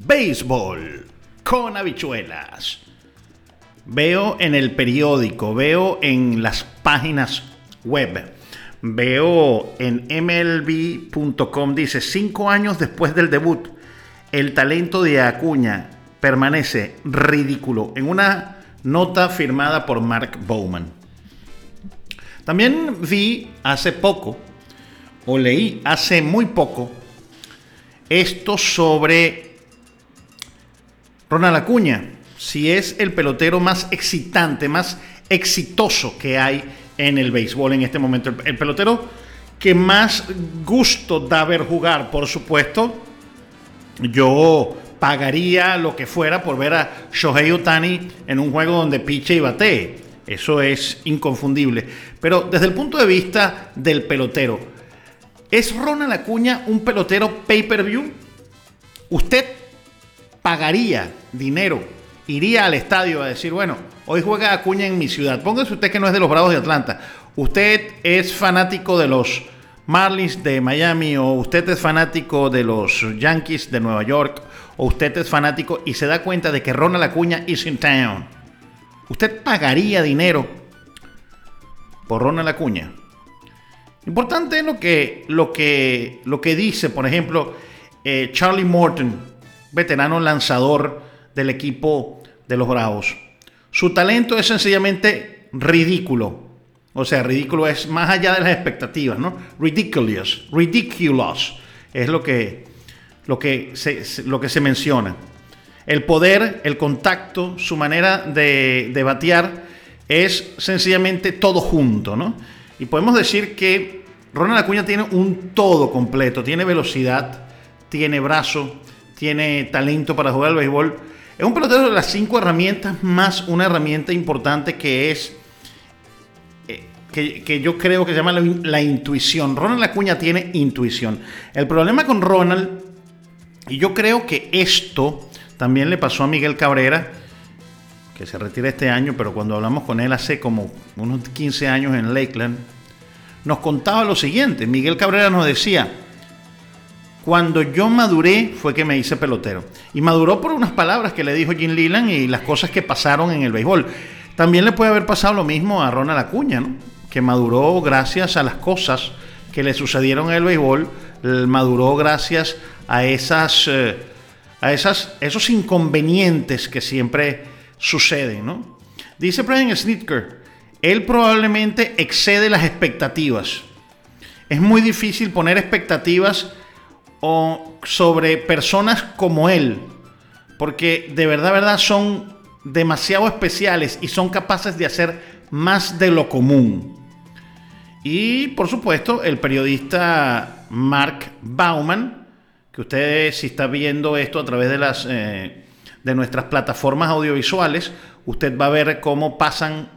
Béisbol con habichuelas. Veo en el periódico, veo en las páginas web, veo en MLB.com, dice, cinco años después del debut, el talento de Acuña permanece ridículo en una nota firmada por Mark Bowman. También vi hace poco, o leí hace muy poco, esto sobre Ronald Acuña, si es el pelotero más excitante, más exitoso que hay en el béisbol en este momento. El, pelotero que más gusto da ver jugar, por supuesto. Yo pagaría lo que fuera por ver a Shohei Otani en un juego donde piche y batee. Eso es inconfundible. Pero desde el punto de vista del pelotero, ¿Es Ronald Acuña un pelotero pay-per-view? ¿Usted pagaría dinero, iría al estadio a decir, bueno, hoy juega Acuña en mi ciudad? Póngase usted que no es de los Bravos de Atlanta. Usted es fanático de los Marlins de Miami o usted es fanático de los Yankees de Nueva York o usted es fanático y se da cuenta de que Ronald Acuña is in town. ¿Usted pagaría dinero por Ronald Acuña? Importante lo que, lo que, lo que dice, por ejemplo, eh, Charlie Morton, veterano lanzador del equipo de los Bravos. Su talento es sencillamente ridículo. O sea, ridículo es más allá de las expectativas, ¿no? Ridiculous, ridiculous es lo que, lo que, se, lo que se menciona. El poder, el contacto, su manera de, de batear es sencillamente todo junto, ¿no? Y podemos decir que Ronald Acuña tiene un todo completo. Tiene velocidad, tiene brazo, tiene talento para jugar al béisbol. Es un pelotero de las cinco herramientas más una herramienta importante que es eh, que, yo creo que se llama la, la, intuición. Ronald Acuña tiene intuición. El problema con Ronald, y yo creo que esto también le pasó a Miguel Cabrera, que se retira este año, pero cuando hablamos con él hace como unos 15 años en Lakeland, nos contaba lo siguiente. Miguel Cabrera nos decía, cuando yo maduré fue que me hice pelotero. Y maduró por unas palabras que le dijo Jim Leland y las cosas que pasaron en el béisbol. También le puede haber pasado lo mismo a Ronald Acuña, ¿no? que maduró gracias a las cosas que le sucedieron en el béisbol, maduró gracias a esas... Eh, a esas, esos inconvenientes que siempre suceden, ¿no? Dice Brian Snitker, él probablemente excede las expectativas. Es muy difícil poner expectativas sobre personas como él, porque de verdad, verdad son demasiado especiales y son capaces de hacer más de lo común. Y por supuesto, el periodista Mark Bauman, que ustedes si está viendo esto a través de las eh, de nuestras plataformas audiovisuales, usted va a ver cómo pasan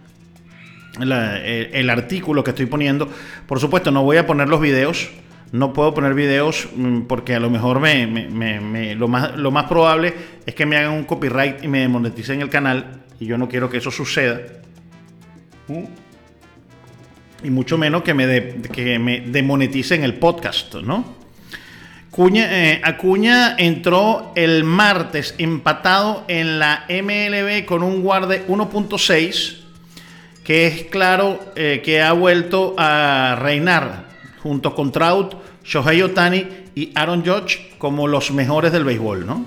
el, artículo que estoy poniendo. Por supuesto, no voy a poner los videos. No puedo poner videos mm, porque a lo mejor me, lo, más, lo más probable es que me hagan un copyright y me demoneticen el canal. Y yo no quiero que eso suceda. Y mucho menos que me, que me demoneticen el podcast, ¿no? Eh, Acuña entró el martes empatado en la MLB con un guarde 1.6 que es claro eh, que ha vuelto a reinar junto con Trout, Shohei Otani y Aaron Judge como los mejores del béisbol, ¿no?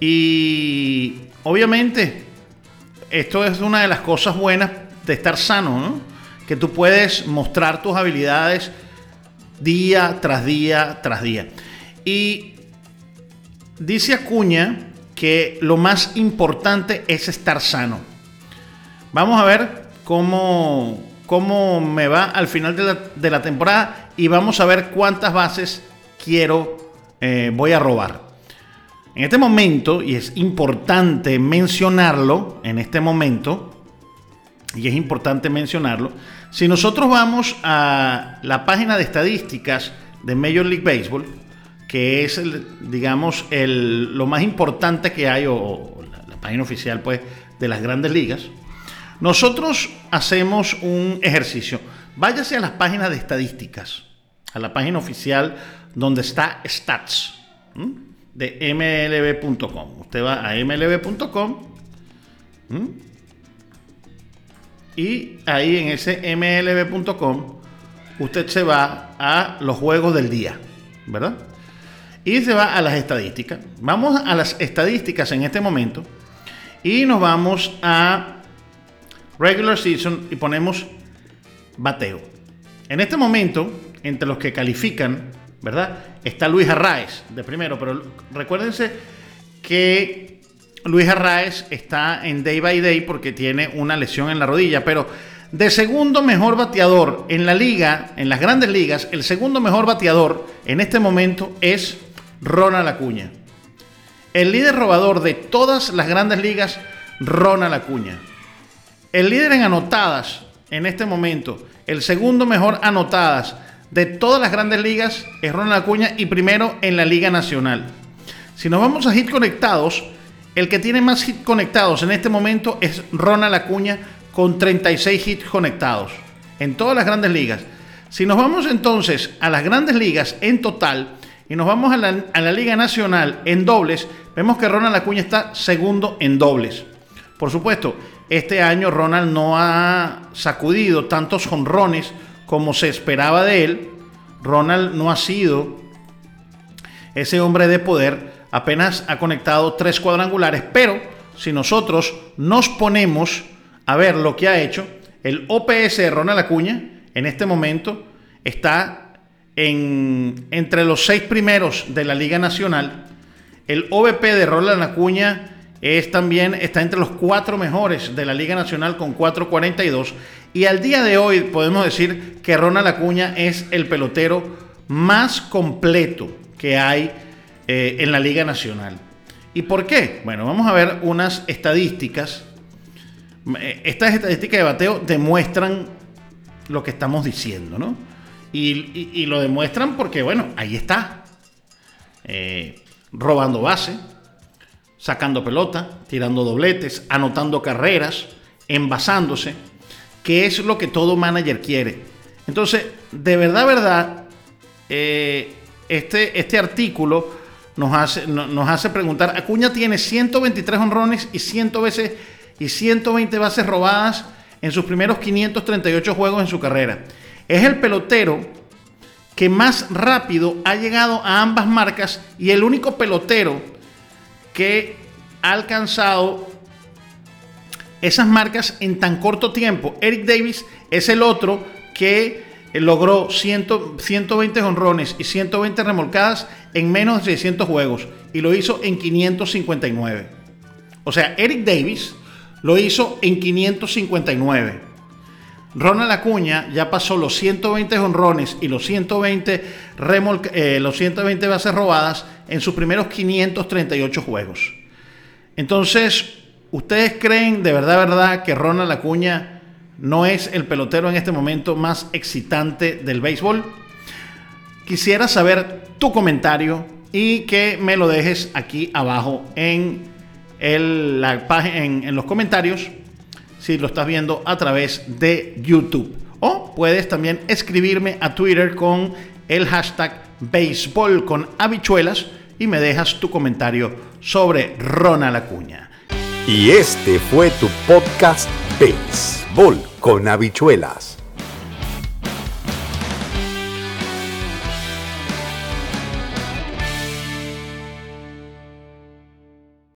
Y obviamente esto es una de las cosas buenas de estar sano, ¿no? Que tú puedes mostrar tus habilidades día tras día tras día. Y dice Acuña que lo más importante es estar sano. Vamos a ver cómo, cómo me va al final de la, temporada y vamos a ver cuántas bases quiero, eh, voy a robar. En este momento, y es importante mencionarlo, en este momento, y es importante mencionarlo, si nosotros vamos a la página de estadísticas de Major League Baseball, que es, el, digamos, el, lo más importante que hay, o, la, la página oficial pues, de las grandes ligas, nosotros hacemos un ejercicio. Váyase a las páginas de estadísticas, a la página oficial donde está Stats de mlb.com. Usted va a mlb.com y ahí en ese mlb.com usted se va a los juegos del día, ¿verdad? Y se va a las estadísticas. Vamos a las estadísticas en este momento y nos vamos a regular season y ponemos bateo. En este momento, entre los que califican ¿verdad? Está Luis Arraez de primero, pero recuérdense que Luis Arraez está en day by day porque tiene una lesión en la rodilla, pero de segundo mejor bateador en la liga, en las grandes ligas, el segundo mejor bateador en este momento es Ronald Acuña. El líder robador de todas las grandes ligas, Ronald Acuña. El líder en anotadas en este momento, el segundo mejor anotadas, de todas las grandes ligas es Ronald Acuña y primero en la Liga Nacional. Si nos vamos a hit conectados, el que tiene más hit conectados en este momento es Ronald Acuña con 36 hits conectados en todas las grandes ligas. Si nos vamos entonces a las grandes ligas en total y nos vamos a la, a la Liga Nacional en dobles, vemos que Ronald Acuña está segundo en dobles. Por supuesto, este año Ronald no ha sacudido tantos jonrones como se esperaba de él. Ronald no ha sido ese hombre de poder, apenas ha conectado tres cuadrangulares, pero si nosotros nos ponemos a ver lo que ha hecho, el OPS de Ronald Acuña en este momento está en, entre los seis primeros de la Liga Nacional. El OVP de Ronald Acuña es también está entre los cuatro mejores de la Liga Nacional con 4.42 y al día de hoy podemos decir que Ronald Acuña es el pelotero más completo que hay eh, en la Liga Nacional. ¿Y por qué? Bueno, vamos a ver unas estadísticas. Eh, estas estadísticas de bateo demuestran lo que estamos diciendo, ¿no? Y, lo demuestran porque, bueno, ahí está. Eh, robando base, sacando pelota, tirando dobletes, anotando carreras, envasándose que es lo que todo manager quiere. Entonces, de verdad, verdad, eh, este, este artículo nos hace, nos hace preguntar, Acuña tiene 123 honrones y, 100 veces, y 120 bases robadas en sus primeros 538 juegos en su carrera. Es el pelotero que más rápido ha llegado a ambas marcas y el único pelotero que ha alcanzado esas marcas en tan corto tiempo. Eric Davis es el otro que logró 120 honrones y 120 remolcadas en menos de 600 juegos y lo hizo en 559. O sea, Eric Davis lo hizo en 559. Ronald Acuña ya pasó los 120 honrones y los 120, eh, los 120 bases robadas en sus primeros 538 juegos. Entonces, ¿Ustedes creen de verdad, verdad, que Ronald Acuña no es el pelotero en este momento más excitante del béisbol? Quisiera saber tu comentario y que me lo dejes aquí abajo en, el, la, en, en los comentarios si lo estás viendo a través de YouTube. O puedes también escribirme a Twitter con el hashtag béisbol con habichuelas y me dejas tu comentario sobre Ronald Acuña. Y este fue tu podcast Béisbol con habichuelas.